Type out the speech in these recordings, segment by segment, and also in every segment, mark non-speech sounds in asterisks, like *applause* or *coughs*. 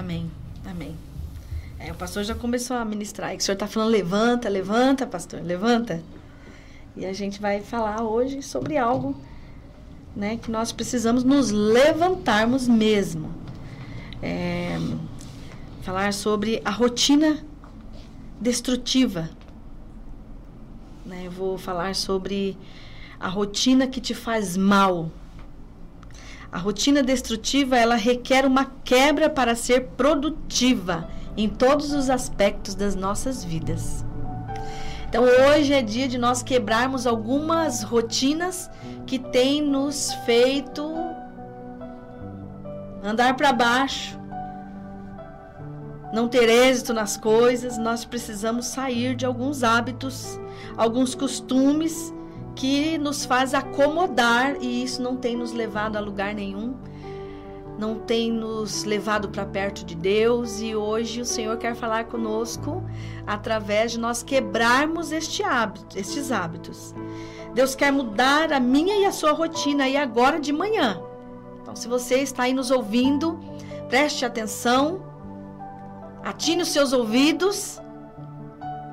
Amém. Amém. É, o pastor já começou a ministrar. o senhor está falando, levanta, levanta, pastor, levanta. E a gente vai falar hoje sobre algo né, que nós precisamos nos levantarmos mesmo. É, falar sobre a rotina destrutiva. Né, eu vou falar sobre a rotina que te faz mal. A rotina destrutiva, ela requer uma quebra para ser produtiva em todos os aspectos das nossas vidas. Então hoje é dia de nós quebrarmos algumas rotinas que têm nos feito andar para baixo, não ter êxito nas coisas. Nós precisamos sair de alguns hábitos, alguns costumes que nos faz acomodar e isso não tem nos levado a lugar nenhum não tem nos levado para perto de Deus e hoje o Senhor quer falar conosco através de nós quebrarmos este hábito, estes hábitos. Deus quer mudar a minha e a sua rotina aí agora de manhã. Então, se você está aí nos ouvindo, preste atenção, atine os seus ouvidos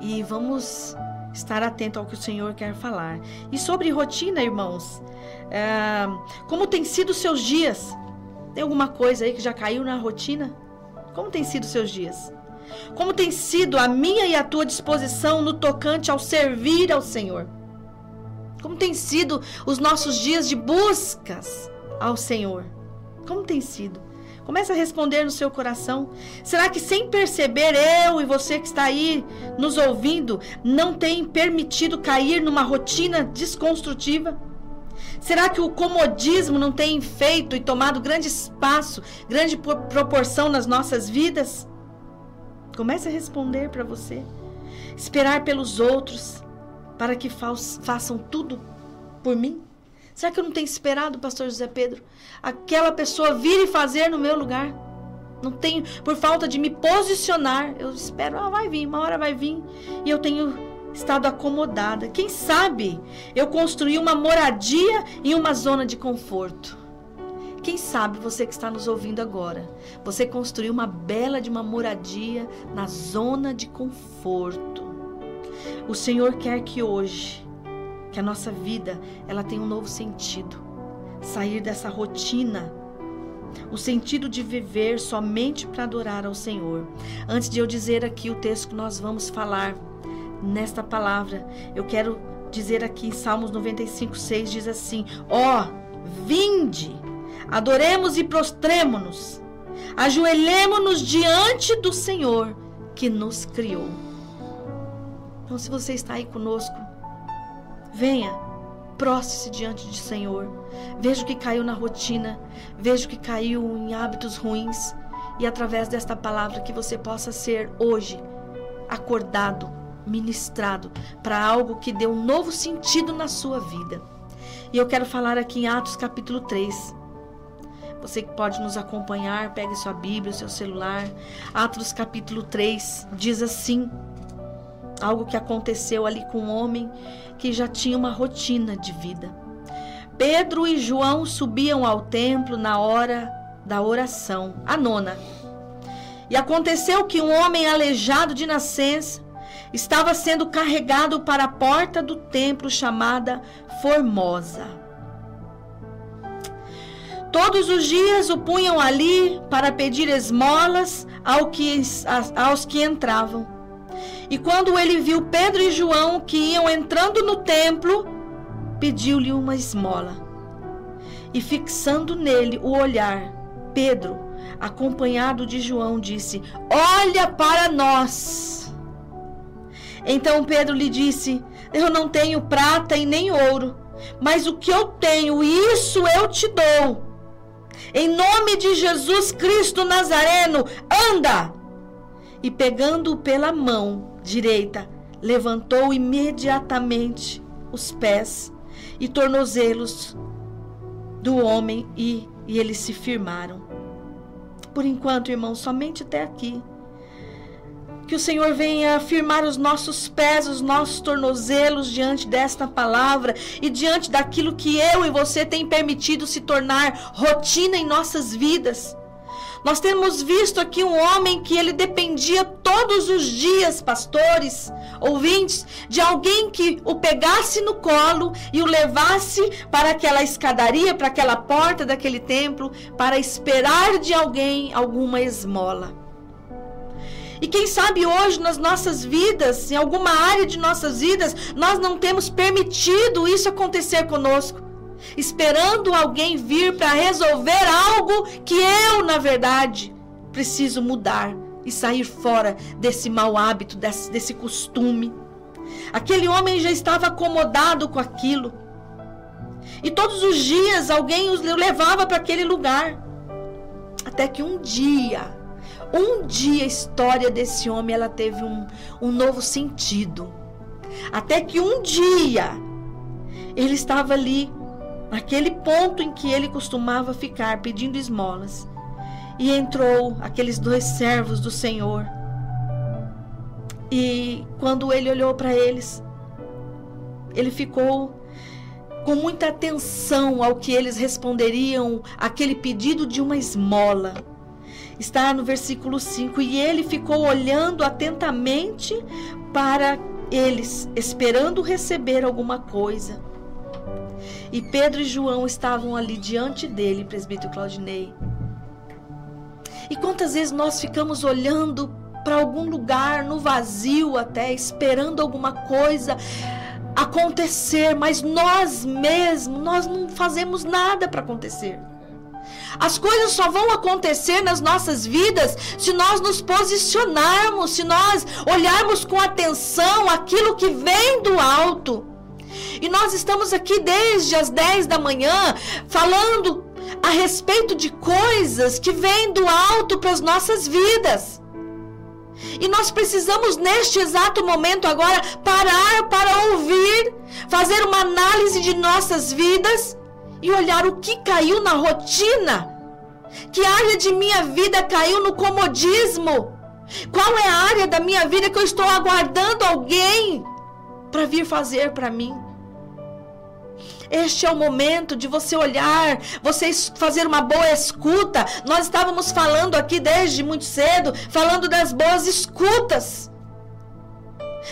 e vamos estar atento ao que o Senhor quer falar. E sobre rotina, irmãos, é, como tem sido seus dias? Tem alguma coisa aí que já caiu na rotina? Como tem sido seus dias? Como tem sido a minha e a tua disposição no tocante ao servir ao Senhor? Como tem sido os nossos dias de buscas ao Senhor? Como tem sido? Comece a responder no seu coração. Será que sem perceber eu e você que está aí nos ouvindo não tem permitido cair numa rotina desconstrutiva? Será que o comodismo não tem feito e tomado grande espaço, grande proporção nas nossas vidas? Comece a responder para você. Esperar pelos outros para que façam tudo por mim? Será que eu não tenho esperado, pastor José Pedro, aquela pessoa vir e fazer no meu lugar? Não tenho, por falta de me posicionar, eu espero, ah, vai vir, uma hora vai vir, e eu tenho estado acomodada. Quem sabe eu construí uma moradia em uma zona de conforto. Quem sabe você que está nos ouvindo agora, você construiu uma bela de uma moradia na zona de conforto. O Senhor quer que hoje, que a nossa vida, ela tenha um novo sentido. Sair dessa rotina o sentido de viver somente para adorar ao Senhor. Antes de eu dizer aqui o texto que nós vamos falar, nesta palavra. Eu quero dizer aqui, Salmos 95, 6 diz assim: Ó, oh, vinde, adoremos e prostremo-nos, ajoelhemo-nos diante do Senhor que nos criou. Então, se você está aí conosco, venha, prostre-se diante do Senhor. Veja que caiu na rotina, veja que caiu em hábitos ruins, e através desta palavra que você possa ser hoje acordado ministrado para algo que dê um novo sentido na sua vida. E eu quero falar aqui em Atos capítulo 3. Você que pode nos acompanhar, pegue sua Bíblia, seu celular. Atos capítulo 3 diz assim: algo que aconteceu ali com um homem que já tinha uma rotina de vida. Pedro e João subiam ao templo na hora da oração, a nona. E aconteceu que um homem aleijado de nascença estava sendo carregado para a porta do templo chamada Formosa. Todos os dias o punham ali para pedir esmolas aos que entravam. E quando ele viu Pedro e João que iam entrando no templo, pediu-lhe uma esmola. E fixando nele o olhar, Pedro, acompanhado de João, disse: Olha para nós. Então Pedro lhe disse: Eu não tenho prata e nem ouro, mas o que eu tenho, isso eu te dou. Em nome de Jesus Cristo Nazareno, anda! E pegando-o pela mão direita, levantou imediatamente os pés e tornozelos do homem e, e eles se firmaram. Por enquanto, irmão, somente até aqui. Que o Senhor venha afirmar os nossos pés, os nossos tornozelos diante desta palavra e diante daquilo que eu e você tem permitido se tornar rotina em nossas vidas. Nós temos visto aqui um homem que ele dependia todos os dias, pastores, ouvintes, de alguém que o pegasse no colo e o levasse para aquela escadaria, para aquela porta daquele templo, para esperar de alguém alguma esmola. E quem sabe hoje nas nossas vidas, em alguma área de nossas vidas, nós não temos permitido isso acontecer conosco esperando alguém vir para resolver algo que eu, na verdade, preciso mudar e sair fora desse mau hábito, desse, desse costume. Aquele homem já estava acomodado com aquilo. E todos os dias alguém os levava para aquele lugar. Até que um dia, um dia a história desse homem ela teve um, um novo sentido. Até que um dia ele estava ali naquele ponto em que ele costumava ficar pedindo esmolas. E entrou aqueles dois servos do Senhor. E quando ele olhou para eles, ele ficou com muita atenção ao que eles responderiam aquele pedido de uma esmola. Está no versículo 5: E ele ficou olhando atentamente para eles, esperando receber alguma coisa. E Pedro e João estavam ali diante dele, presbítero Claudinei. E quantas vezes nós ficamos olhando para algum lugar, no vazio até, esperando alguma coisa acontecer, mas nós mesmos, nós não fazemos nada para acontecer. As coisas só vão acontecer nas nossas vidas se nós nos posicionarmos, se nós olharmos com atenção aquilo que vem do alto. E nós estamos aqui desde as 10 da manhã falando a respeito de coisas que vêm do alto para as nossas vidas. E nós precisamos, neste exato momento agora, parar para ouvir, fazer uma análise de nossas vidas e olhar o que caiu na rotina. Que área de minha vida caiu no comodismo? Qual é a área da minha vida que eu estou aguardando alguém para vir fazer para mim? Este é o momento de você olhar, você fazer uma boa escuta. Nós estávamos falando aqui desde muito cedo, falando das boas escutas.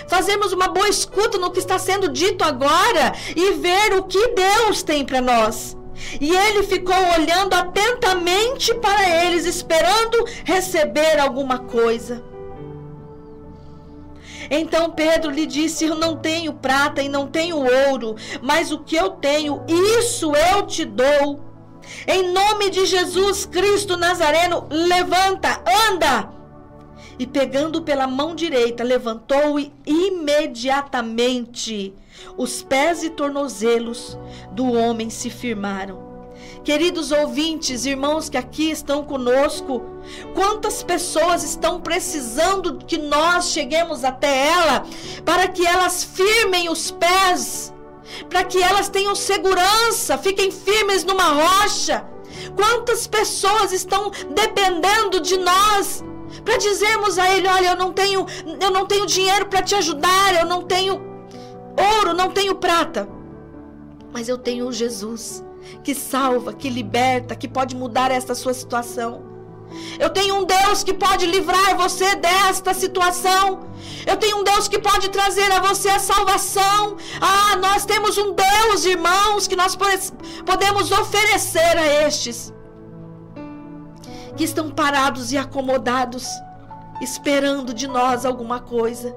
Fazemos uma boa escuta no que está sendo dito agora e ver o que Deus tem para nós. E ele ficou olhando atentamente para eles, esperando receber alguma coisa. Então Pedro lhe disse: Eu não tenho prata e não tenho ouro, mas o que eu tenho, isso eu te dou. Em nome de Jesus Cristo Nazareno, levanta, anda. E pegando pela mão direita, levantou e imediatamente os pés e tornozelos do homem se firmaram. Queridos ouvintes, irmãos que aqui estão conosco, quantas pessoas estão precisando que nós cheguemos até ela para que elas firmem os pés, para que elas tenham segurança, fiquem firmes numa rocha. Quantas pessoas estão dependendo de nós para dizermos a ele, olha, eu não tenho, eu não tenho dinheiro para te ajudar, eu não tenho ouro, não tenho prata, mas eu tenho Jesus que salva, que liberta, que pode mudar esta sua situação. Eu tenho um Deus que pode livrar você desta situação. Eu tenho um Deus que pode trazer a você a salvação. Ah, nós temos um Deus, irmãos, que nós podemos oferecer a estes que estão parados e acomodados, esperando de nós alguma coisa.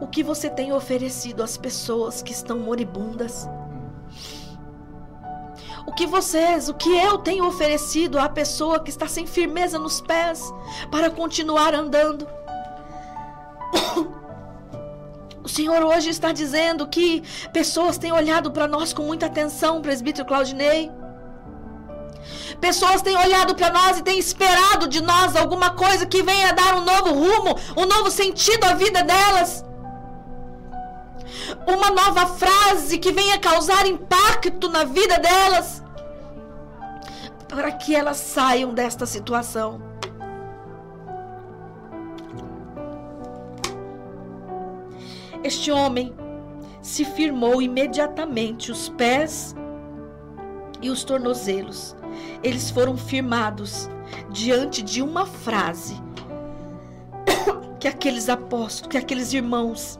O que você tem oferecido às pessoas que estão moribundas. O que vocês, o que eu tenho oferecido à pessoa que está sem firmeza nos pés para continuar andando. O Senhor hoje está dizendo que pessoas têm olhado para nós com muita atenção, presbítero Claudinei. Pessoas têm olhado para nós e têm esperado de nós alguma coisa que venha dar um novo rumo, um novo sentido à vida delas uma nova frase que venha causar impacto na vida delas, para que elas saiam desta situação. Este homem se firmou imediatamente os pés e os tornozelos. Eles foram firmados diante de uma frase *coughs* que aqueles apóstolos, que aqueles irmãos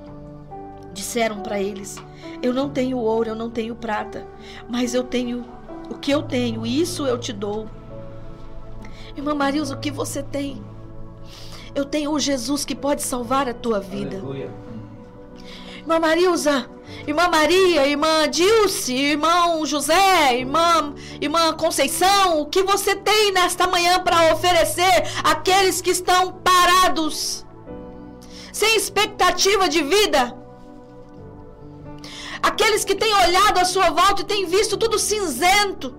disseram para eles: Eu não tenho ouro, eu não tenho prata, mas eu tenho o que eu tenho, isso eu te dou. Irmã Marilza, o que você tem? Eu tenho o Jesus que pode salvar a tua vida. Aleluia. Irmã Marilza, irmã Maria, irmã Dilce, irmão José, irmã, irmã Conceição, o que você tem nesta manhã para oferecer àqueles que estão parados, sem expectativa de vida? Aqueles que têm olhado à sua volta e têm visto tudo cinzento.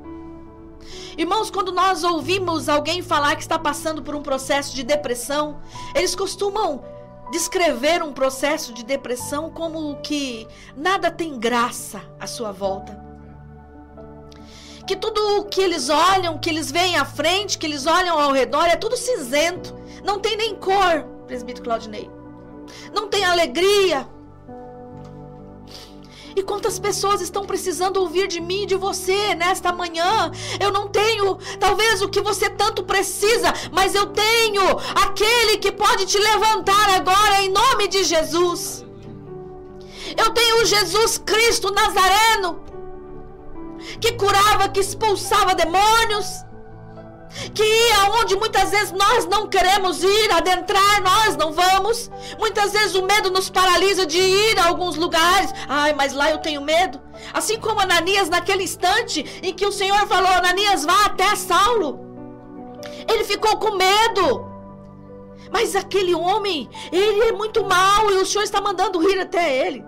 Irmãos, quando nós ouvimos alguém falar que está passando por um processo de depressão, eles costumam descrever um processo de depressão como que nada tem graça à sua volta. Que tudo o que eles olham, que eles veem à frente, que eles olham ao redor, é tudo cinzento. Não tem nem cor, presbítero Claudinei. Não tem alegria, e quantas pessoas estão precisando ouvir de mim e de você nesta manhã? Eu não tenho, talvez, o que você tanto precisa, mas eu tenho aquele que pode te levantar agora em nome de Jesus. Eu tenho Jesus Cristo Nazareno, que curava, que expulsava demônios que ia onde muitas vezes nós não queremos ir, adentrar, nós não vamos. Muitas vezes o medo nos paralisa de ir a alguns lugares. Ai, mas lá eu tenho medo. Assim como Ananias, naquele instante em que o Senhor falou: Ananias, vá até Saulo. Ele ficou com medo. Mas aquele homem, ele é muito mau e o Senhor está mandando ir até ele.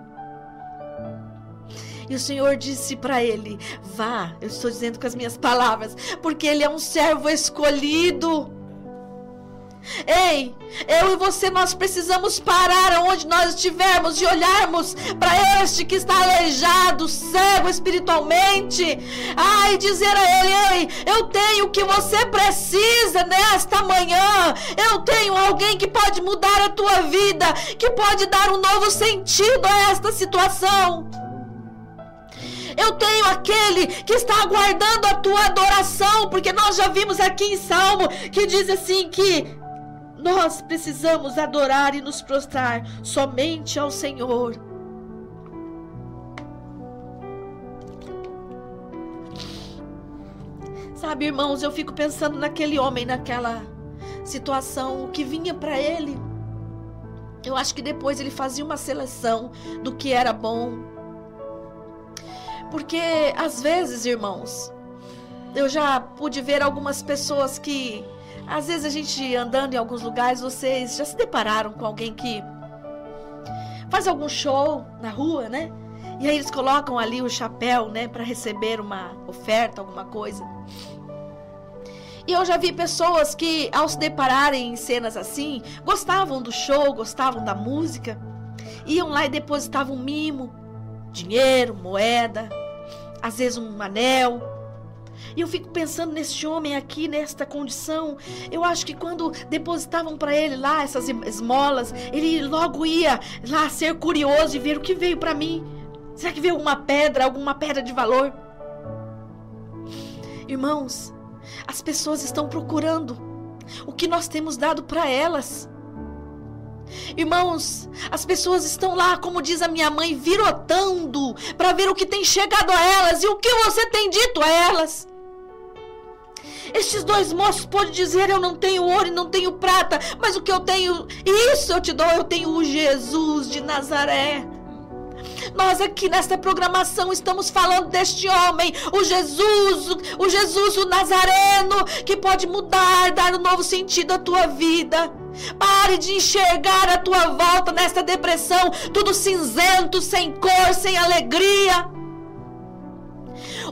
E o Senhor disse para ele: Vá, eu estou dizendo com as minhas palavras, porque ele é um servo escolhido. Ei, eu e você nós precisamos parar onde nós estivermos e olharmos para este que está aleijado, cego espiritualmente. Ai, dizer a ele: Ei, eu tenho o que você precisa nesta manhã. Eu tenho alguém que pode mudar a tua vida, que pode dar um novo sentido a esta situação. Eu tenho aquele que está aguardando a tua adoração, porque nós já vimos aqui em Salmo que diz assim que nós precisamos adorar e nos prostrar somente ao Senhor. Sabe, irmãos, eu fico pensando naquele homem, naquela situação, o que vinha para ele. Eu acho que depois ele fazia uma seleção do que era bom, porque às vezes, irmãos, eu já pude ver algumas pessoas que às vezes a gente andando em alguns lugares, vocês já se depararam com alguém que faz algum show na rua, né? E aí eles colocam ali o chapéu, né, para receber uma oferta, alguma coisa. E eu já vi pessoas que, ao se depararem em cenas assim, gostavam do show, gostavam da música, iam lá e depositavam mimo, dinheiro, moeda, às vezes um anel. E eu fico pensando nesse homem aqui, nesta condição. Eu acho que quando depositavam para ele lá essas esmolas, ele logo ia lá ser curioso e ver o que veio para mim. Será que veio alguma pedra, alguma pedra de valor? Irmãos, as pessoas estão procurando o que nós temos dado para elas. Irmãos, as pessoas estão lá, como diz a minha mãe, virotando para ver o que tem chegado a elas e o que você tem dito a elas. Estes dois moços podem dizer: Eu não tenho ouro e não tenho prata, mas o que eu tenho, isso eu te dou, eu tenho o Jesus de Nazaré. Nós aqui nesta programação estamos falando deste homem, o Jesus, o Jesus o Nazareno, que pode mudar, dar um novo sentido à tua vida. Pare de enxergar a tua volta nesta depressão, tudo cinzento, sem cor, sem alegria.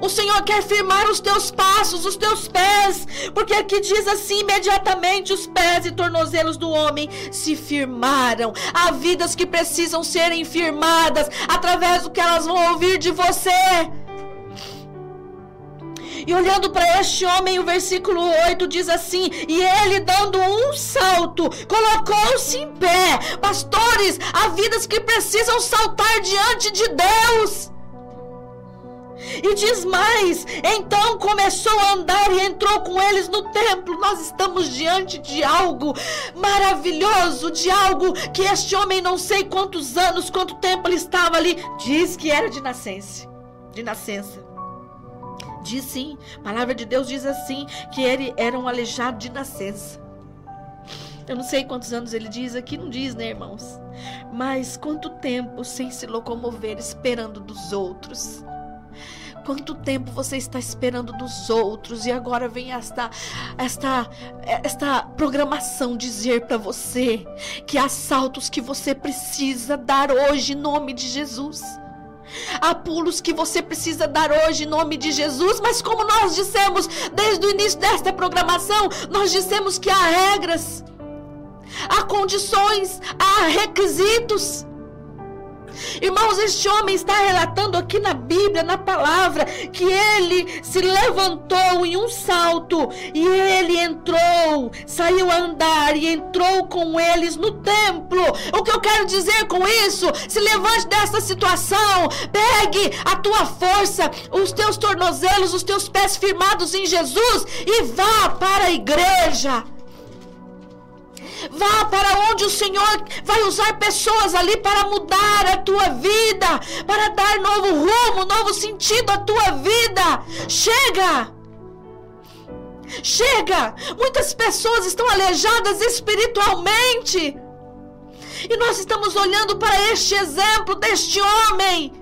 O Senhor quer firmar os teus passos, os teus pés, porque aqui diz assim: imediatamente os pés e tornozelos do homem se firmaram. Há vidas que precisam serem firmadas através do que elas vão ouvir de você. E olhando para este homem, o versículo 8 diz assim: E ele, dando um salto, colocou-se em pé. Pastores, há vidas que precisam saltar diante de Deus. E diz mais: então começou a andar e entrou com eles no templo. Nós estamos diante de algo maravilhoso, de algo que este homem, não sei quantos anos, quanto tempo ele estava ali, diz que era de nascença. De nascença. Diz sim, a palavra de Deus diz assim: que ele era um aleijado de nascença. Eu não sei quantos anos ele diz aqui, não diz, né, irmãos? Mas quanto tempo sem se locomover esperando dos outros. Quanto tempo você está esperando dos outros e agora vem esta esta esta programação dizer para você que há saltos que você precisa dar hoje em nome de Jesus. Há pulos que você precisa dar hoje em nome de Jesus, mas como nós dissemos desde o início desta programação, nós dissemos que há regras, há condições, há requisitos. Irmãos, este homem está relatando aqui na Bíblia, na palavra, que ele se levantou em um salto e ele entrou, saiu a andar e entrou com eles no templo. O que eu quero dizer com isso? Se levante dessa situação, pegue a tua força, os teus tornozelos, os teus pés firmados em Jesus e vá para a igreja. Vá para onde o Senhor vai usar pessoas ali para mudar a tua vida, para dar novo rumo, novo sentido à tua vida. Chega! Chega! Muitas pessoas estão aleijadas espiritualmente. E nós estamos olhando para este exemplo deste homem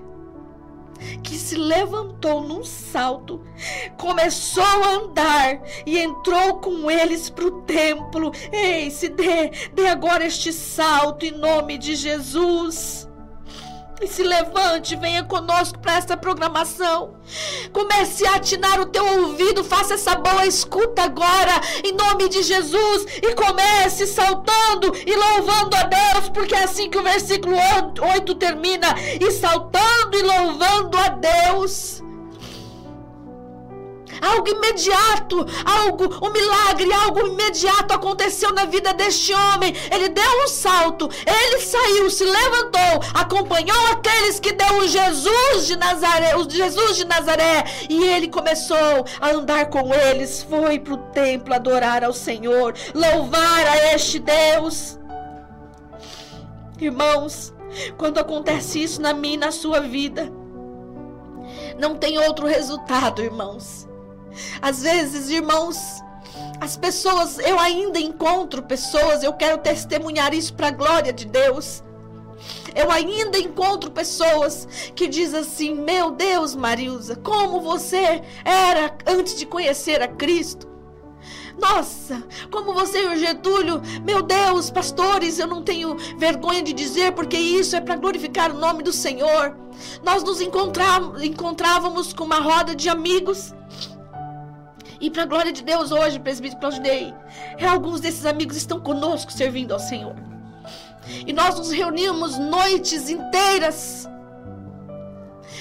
que se levantou num salto, começou a andar e entrou com eles para o templo. Ei, se dê, dê agora este salto em nome de Jesus. E se levante, venha conosco para essa programação. Comece a atinar o teu ouvido, faça essa boa escuta agora, em nome de Jesus, e comece saltando e louvando a Deus, porque é assim que o versículo 8 termina: e saltando e louvando a Deus algo imediato, algo, um milagre, algo imediato aconteceu na vida deste homem. Ele deu um salto, ele saiu, se levantou, acompanhou aqueles que deu o Jesus de Nazaré, o Jesus de Nazaré, e ele começou a andar com eles, foi para o templo adorar ao Senhor, louvar a este Deus. Irmãos, quando acontece isso na minha e na sua vida, não tem outro resultado, irmãos. Às vezes, irmãos, as pessoas, eu ainda encontro pessoas, eu quero testemunhar isso para a glória de Deus. Eu ainda encontro pessoas que dizem assim: Meu Deus, Marilza, como você era antes de conhecer a Cristo. Nossa, como você e o Getúlio, meu Deus, pastores, eu não tenho vergonha de dizer, porque isso é para glorificar o nome do Senhor. Nós nos encontrávamos com uma roda de amigos e para a glória de Deus, hoje, presbítero Claudinei, alguns desses amigos estão conosco servindo ao Senhor. E nós nos reunimos noites inteiras,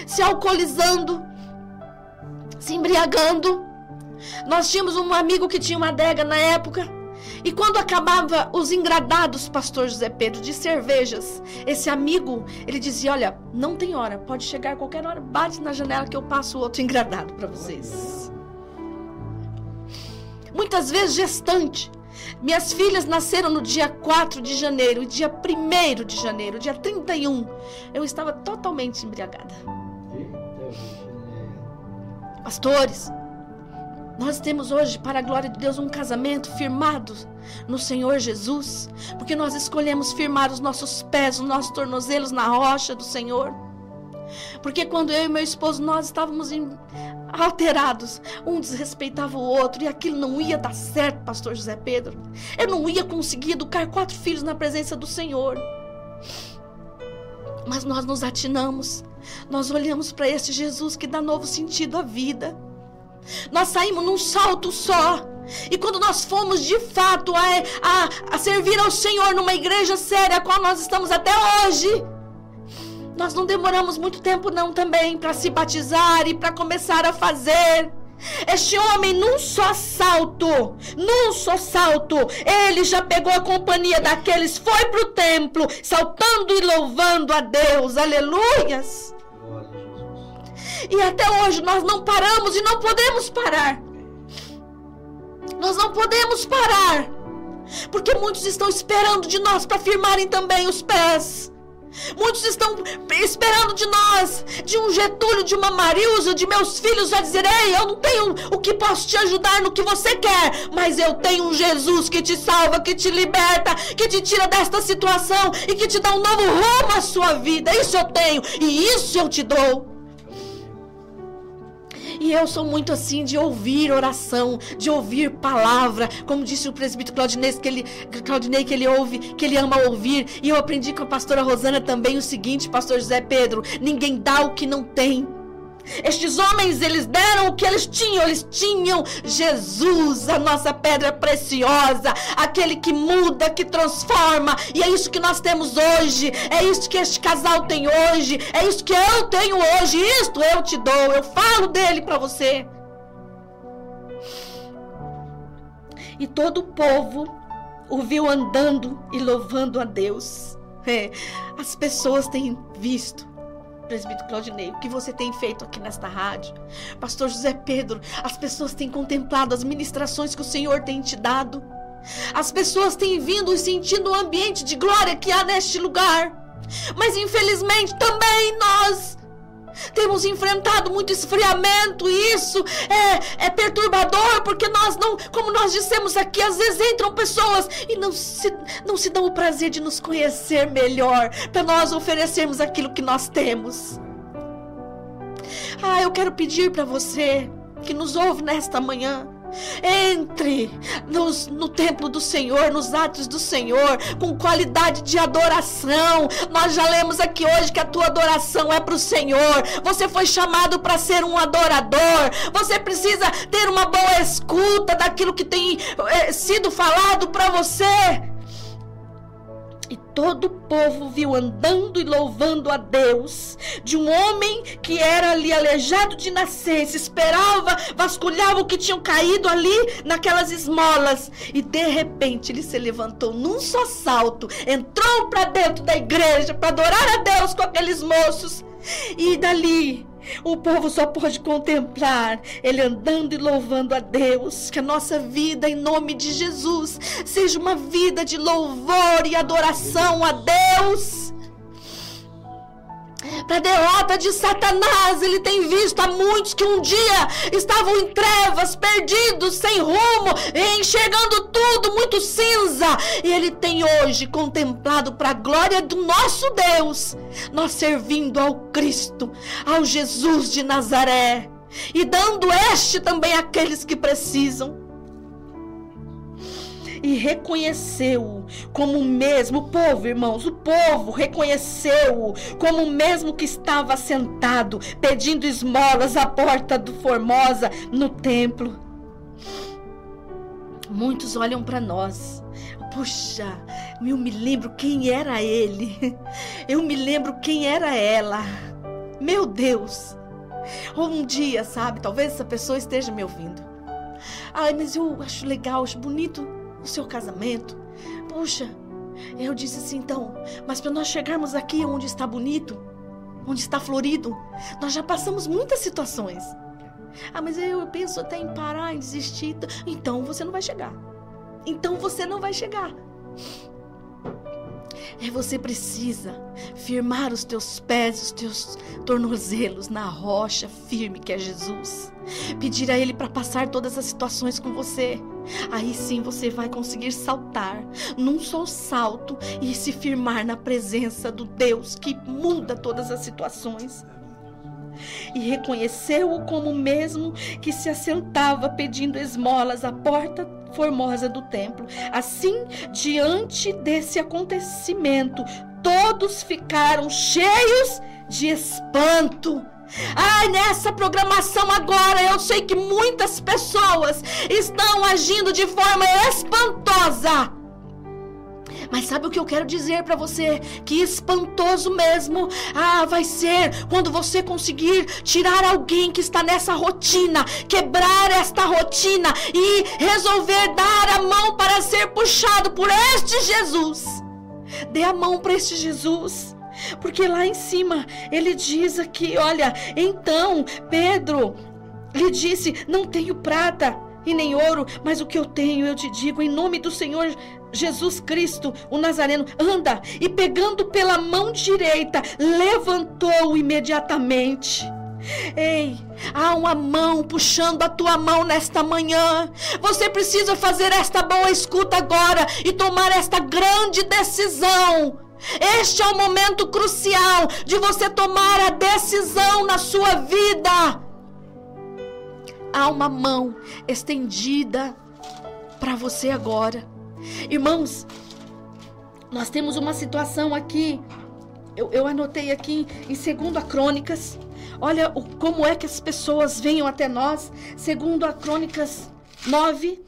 se alcoolizando, se embriagando. Nós tínhamos um amigo que tinha uma adega na época. E quando acabava os engradados, pastor José Pedro, de cervejas, esse amigo, ele dizia: Olha, não tem hora, pode chegar a qualquer hora, bate na janela que eu passo outro engradado para vocês muitas vezes gestante. Minhas filhas nasceram no dia 4 de janeiro, dia 1 de janeiro, dia 31. Eu estava totalmente embriagada. Pastores, nós temos hoje, para a glória de Deus, um casamento firmado no Senhor Jesus, porque nós escolhemos firmar os nossos pés, os nossos tornozelos na rocha do Senhor. Porque quando eu e meu esposo nós estávamos alterados, um desrespeitava o outro e aquilo não ia dar certo, pastor José Pedro. Eu não ia conseguir educar quatro filhos na presença do Senhor. Mas nós nos atinamos. Nós olhamos para esse Jesus que dá novo sentido à vida. Nós saímos num salto só. E quando nós fomos de fato a, a, a servir ao Senhor numa igreja séria, a qual nós estamos até hoje, nós não demoramos muito tempo não também para se batizar e para começar a fazer Este homem, num só salto, num só salto, ele já pegou a companhia daqueles, foi para o templo, saltando e louvando a Deus. Aleluias. E até hoje nós não paramos e não podemos parar. Nós não podemos parar. Porque muitos estão esperando de nós para firmarem também os pés. Muitos estão esperando de nós, de um Getúlio, de uma Marilza, de meus filhos, a dizer: Ei, eu não tenho o que posso te ajudar no que você quer, mas eu tenho um Jesus que te salva, que te liberta, que te tira desta situação e que te dá um novo rumo à sua vida. Isso eu tenho e isso eu te dou. E eu sou muito assim de ouvir oração, de ouvir palavra, como disse o presbítero Claudinei que ele, Claudinei, que ele ouve, que ele ama ouvir. E eu aprendi com a pastora Rosana também o seguinte, pastor José Pedro: ninguém dá o que não tem. Estes homens, eles deram o que eles tinham, eles tinham Jesus, a nossa pedra preciosa, aquele que muda, que transforma, e é isso que nós temos hoje, é isso que este casal tem hoje, é isso que eu tenho hoje, isto eu te dou, eu falo dele para você. E todo o povo o viu andando e louvando a Deus. É, as pessoas têm visto presbítero Claudinei, o que você tem feito aqui nesta rádio. Pastor José Pedro, as pessoas têm contemplado as ministrações que o Senhor tem te dado. As pessoas têm vindo e sentindo o ambiente de glória que há neste lugar. Mas infelizmente também nós temos enfrentado muito esfriamento e isso é, é perturbador porque nós não, como nós dissemos aqui, às vezes entram pessoas e não se, não se dão o prazer de nos conhecer melhor para nós oferecermos aquilo que nós temos. Ah, eu quero pedir para você que nos ouve nesta manhã entre nos, no templo do Senhor, nos atos do Senhor, com qualidade de adoração. Nós já lemos aqui hoje que a tua adoração é para o Senhor. Você foi chamado para ser um adorador. Você precisa ter uma boa escuta daquilo que tem é, sido falado para você. E todo o povo viu andando e louvando a Deus de um homem que era ali aleijado de nascença, esperava, vasculhava o que tinham caído ali naquelas esmolas. E de repente ele se levantou num só salto, entrou para dentro da igreja para adorar a Deus com aqueles moços. E dali o povo só pode contemplar ele andando e louvando a Deus. Que a nossa vida, em nome de Jesus, seja uma vida de louvor e adoração a Deus para a derrota de Satanás. Ele tem visto a muitos que um dia estavam em trevas, perdidos, sem rumo, enxergando tudo muito cinza. E ele tem hoje contemplado para a glória do nosso Deus, nós servindo ao Cristo, ao Jesus de Nazaré, e dando este também àqueles que precisam e reconheceu-o como o mesmo, o povo, irmãos, o povo reconheceu-o como o mesmo que estava sentado pedindo esmolas à porta do Formosa no templo. Muitos olham para nós. Puxa, eu me lembro quem era ele. Eu me lembro quem era ela. Meu Deus. Ou um dia, sabe, talvez essa pessoa esteja me ouvindo. Ai, mas eu acho legal, acho bonito seu casamento. Puxa, eu disse assim, então, mas para nós chegarmos aqui onde está bonito, onde está florido, nós já passamos muitas situações. Ah, mas eu penso até em parar, em desistir. Então você não vai chegar. Então você não vai chegar. É você precisa firmar os teus pés, os teus tornozelos na rocha firme que é Jesus. Pedir a Ele para passar todas as situações com você. Aí sim você vai conseguir saltar num só salto e se firmar na presença do Deus que muda todas as situações e reconheceu-o como o mesmo que se assentava pedindo esmolas à porta formosa do templo. Assim, diante desse acontecimento, todos ficaram cheios de espanto. Ai, nessa programação agora, eu sei que muitas pessoas estão agindo de forma espantosa Mas sabe o que eu quero dizer para você? Que espantoso mesmo. Ah, vai ser quando você conseguir tirar alguém que está nessa rotina, quebrar esta rotina e resolver dar a mão para ser puxado por este Jesus. Dê a mão para este Jesus. Porque lá em cima ele diz aqui, olha, então Pedro lhe disse: Não tenho prata e nem ouro, mas o que eu tenho eu te digo, em nome do Senhor Jesus Cristo, o Nazareno, anda e pegando pela mão direita, levantou imediatamente. Ei, há uma mão puxando a tua mão nesta manhã. Você precisa fazer esta boa escuta agora e tomar esta grande decisão. Este é o momento crucial de você tomar a decisão na sua vida há uma mão estendida para você agora. Irmãos, nós temos uma situação aqui. Eu, eu anotei aqui em 2 Crônicas. Olha o, como é que as pessoas venham até nós. Segundo a Crônicas 9,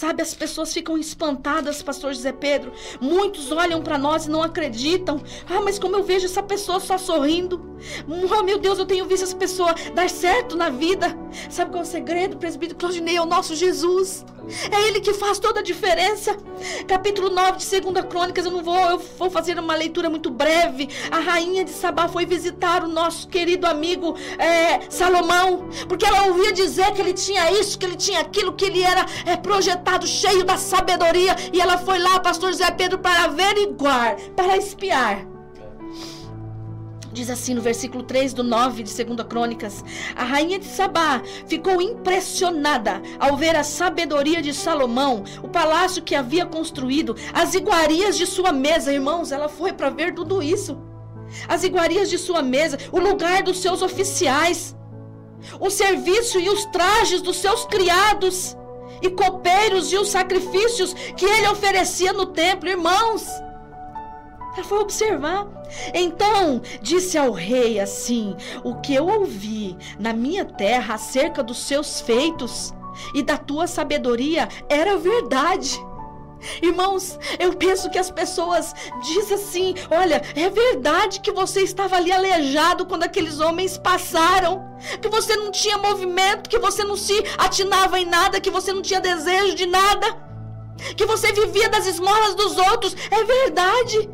Sabe, as pessoas ficam espantadas, pastor José Pedro. Muitos olham para nós e não acreditam. Ah, mas como eu vejo essa pessoa só sorrindo. Oh, meu Deus, eu tenho visto essa pessoa dar certo na vida. Sabe qual é o segredo, presbítero Claudinei? É o nosso Jesus. É Ele que faz toda a diferença. Capítulo 9 de 2 Crônicas, eu não vou, eu vou fazer uma leitura muito breve. A rainha de Sabá foi visitar o nosso querido amigo é, Salomão, porque ela ouvia dizer que ele tinha isso, que ele tinha aquilo, que ele era é, projetado, cheio da sabedoria. E ela foi lá, pastor José Pedro, para averiguar, para espiar Diz assim no versículo 3 do 9 de 2 Crônicas: A rainha de Sabá ficou impressionada ao ver a sabedoria de Salomão, o palácio que havia construído, as iguarias de sua mesa. Irmãos, ela foi para ver tudo isso. As iguarias de sua mesa, o lugar dos seus oficiais, o serviço e os trajes dos seus criados, e copeiros e os sacrifícios que ele oferecia no templo. Irmãos, ela foi observar. Então disse ao rei assim: O que eu ouvi na minha terra acerca dos seus feitos e da tua sabedoria era verdade. Irmãos, eu penso que as pessoas dizem assim: olha, é verdade que você estava ali aleijado quando aqueles homens passaram, que você não tinha movimento, que você não se atinava em nada, que você não tinha desejo de nada, que você vivia das esmolas dos outros. É verdade.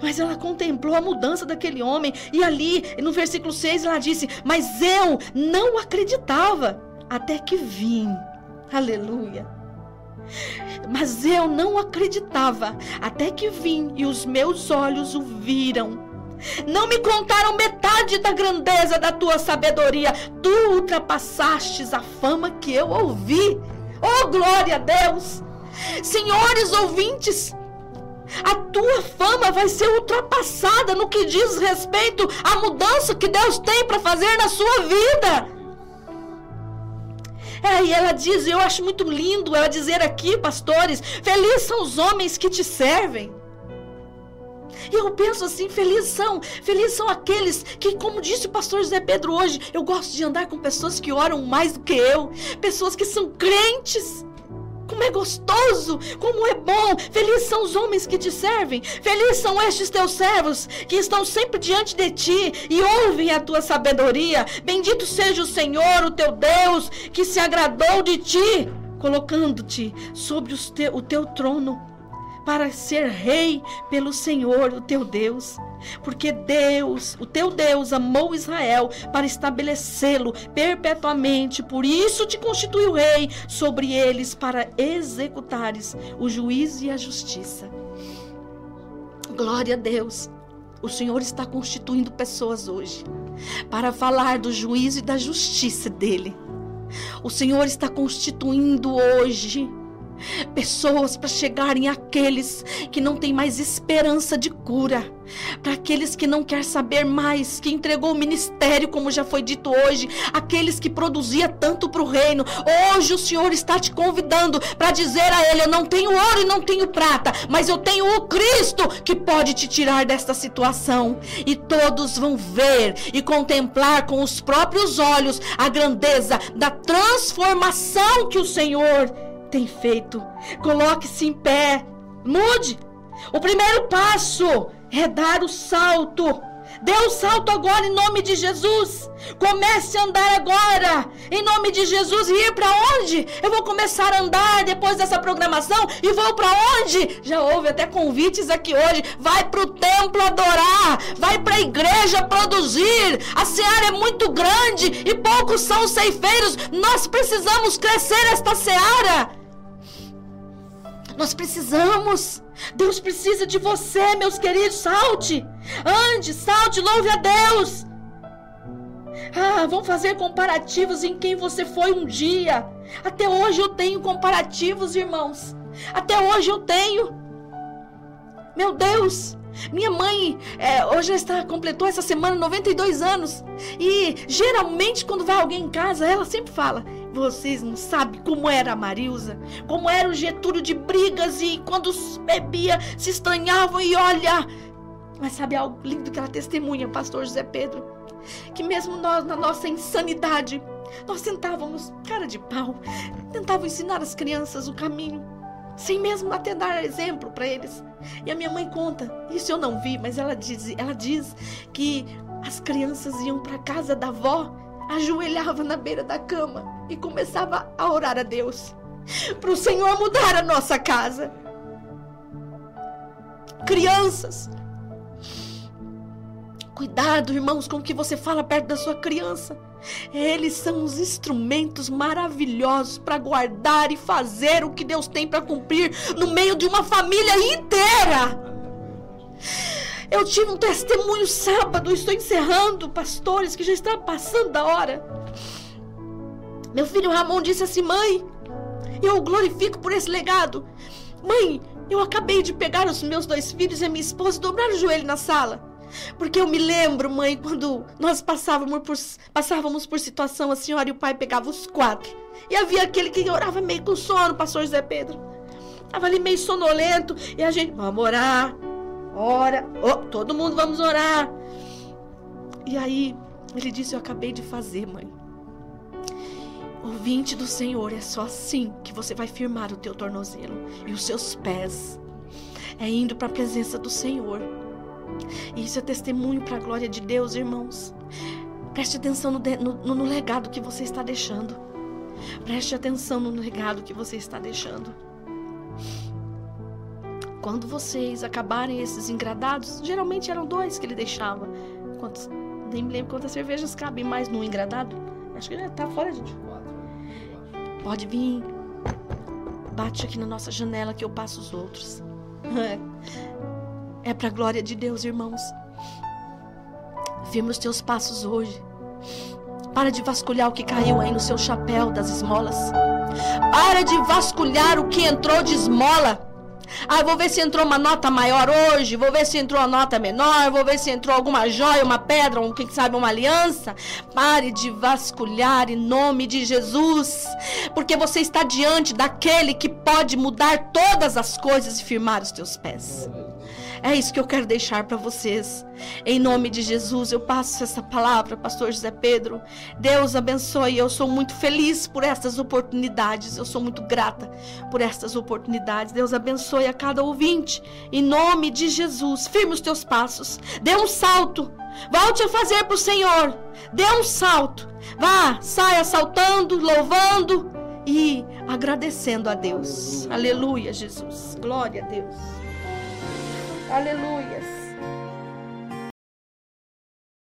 Mas ela contemplou a mudança daquele homem. E ali, no versículo 6, ela disse: Mas eu não acreditava até que vim. Aleluia. Mas eu não acreditava até que vim e os meus olhos o viram. Não me contaram metade da grandeza da tua sabedoria. Tu ultrapassastes a fama que eu ouvi. Oh, glória a Deus! Senhores ouvintes, a tua fama vai ser ultrapassada no que diz respeito à mudança que Deus tem para fazer na sua vida. É, e ela diz, eu acho muito lindo ela dizer aqui, pastores, felizes são os homens que te servem. E eu penso assim, felizes são, felizes são aqueles que, como disse o pastor José Pedro hoje, eu gosto de andar com pessoas que oram mais do que eu, pessoas que são crentes, como é gostoso, como é bom. Felizes são os homens que te servem. Felizes são estes teus servos que estão sempre diante de ti e ouvem a tua sabedoria. Bendito seja o Senhor, o teu Deus, que se agradou de ti, colocando-te sobre o teu trono para ser rei pelo Senhor, o teu Deus. Porque Deus, o teu Deus, amou Israel para estabelecê-lo perpetuamente. Por isso te constituiu rei sobre eles para executares o juízo e a justiça. Glória a Deus. O Senhor está constituindo pessoas hoje para falar do juízo e da justiça dele. O Senhor está constituindo hoje pessoas para chegarem àqueles que não têm mais esperança de cura, para aqueles que não quer saber mais, que entregou o ministério, como já foi dito hoje, aqueles que produzia tanto para o reino. Hoje o Senhor está te convidando para dizer a Ele: Eu não tenho ouro e não tenho prata, mas eu tenho o Cristo que pode te tirar desta situação. E todos vão ver e contemplar com os próprios olhos a grandeza da transformação que o Senhor tem feito. Coloque-se em pé. Mude. O primeiro passo é dar o salto. Dê um salto agora em nome de Jesus. Comece a andar agora em nome de Jesus. E ir para onde? Eu vou começar a andar depois dessa programação e vou para onde? Já houve até convites aqui hoje. Vai para o templo adorar. Vai para a igreja produzir. A seara é muito grande e poucos são os ceifeiros. Nós precisamos crescer esta seara. Nós precisamos. Deus precisa de você, meus queridos. Salte. Ande, salte, louve a Deus. Ah, vamos fazer comparativos em quem você foi um dia. Até hoje eu tenho comparativos, irmãos. Até hoje eu tenho. Meu Deus, minha mãe é, hoje está completou essa semana 92 anos e geralmente quando vai alguém em casa ela sempre fala: vocês não sabem como era a Marilza, como era o Getúlio de brigas e quando bebia se estranhavam e olha. Mas sabe algo lindo que ela testemunha, pastor José Pedro? Que mesmo nós, na nossa insanidade, nós tentávamos, cara de pau, tentávamos ensinar as crianças o caminho, sem mesmo até dar exemplo para eles. E a minha mãe conta, isso eu não vi, mas ela diz, ela diz que as crianças iam para casa da avó ajoelhava na beira da cama e começava a orar a Deus para o Senhor mudar a nossa casa. Crianças, cuidado, irmãos, com o que você fala perto da sua criança. Eles são os instrumentos maravilhosos para guardar e fazer o que Deus tem para cumprir no meio de uma família inteira. Eu tive um testemunho sábado, estou encerrando, pastores, que já está passando da hora. Meu filho Ramon disse assim: Mãe, eu glorifico por esse legado. Mãe, eu acabei de pegar os meus dois filhos e a minha esposa e dobrar o joelho na sala. Porque eu me lembro, mãe, quando nós passávamos por, passávamos por situação, a senhora e o pai pegavam os quatro. E havia aquele que orava meio com sono, pastor José Pedro. Estava ali meio sonolento. E a gente, vamos orar, ora, oh, todo mundo vamos orar. E aí ele disse: Eu acabei de fazer, mãe. Ouvinte do Senhor, é só assim que você vai firmar o teu tornozelo e os seus pés. É indo para a presença do Senhor. E isso é testemunho para a glória de Deus, irmãos. Preste atenção no, no, no legado que você está deixando. Preste atenção no legado que você está deixando. Quando vocês acabarem esses engradados, geralmente eram dois que ele deixava. Quantos, nem me lembro quantas cervejas cabem mais num engradado. Acho que já tá fora, gente. Pode vir. Bate aqui na nossa janela que eu passo os outros. *laughs* É para a glória de Deus, irmãos. Firme os teus passos hoje. Para de vasculhar o que caiu aí no seu chapéu das esmolas. Para de vasculhar o que entrou de esmola. Ah, vou ver se entrou uma nota maior hoje, vou ver se entrou uma nota menor, vou ver se entrou alguma joia, uma pedra, um, quem sabe uma aliança. Pare de vasculhar em nome de Jesus, porque você está diante daquele que pode mudar todas as coisas e firmar os teus pés. É isso que eu quero deixar para vocês. Em nome de Jesus, eu passo essa palavra, pastor José Pedro. Deus abençoe. Eu sou muito feliz por estas oportunidades. Eu sou muito grata por estas oportunidades. Deus abençoe a cada ouvinte. Em nome de Jesus, firme os teus passos. Dê um salto. Volte a fazer para o Senhor. Dê um salto. Vá, saia saltando, louvando e agradecendo a Deus. Aleluia, Jesus. Glória a Deus. Aleluias.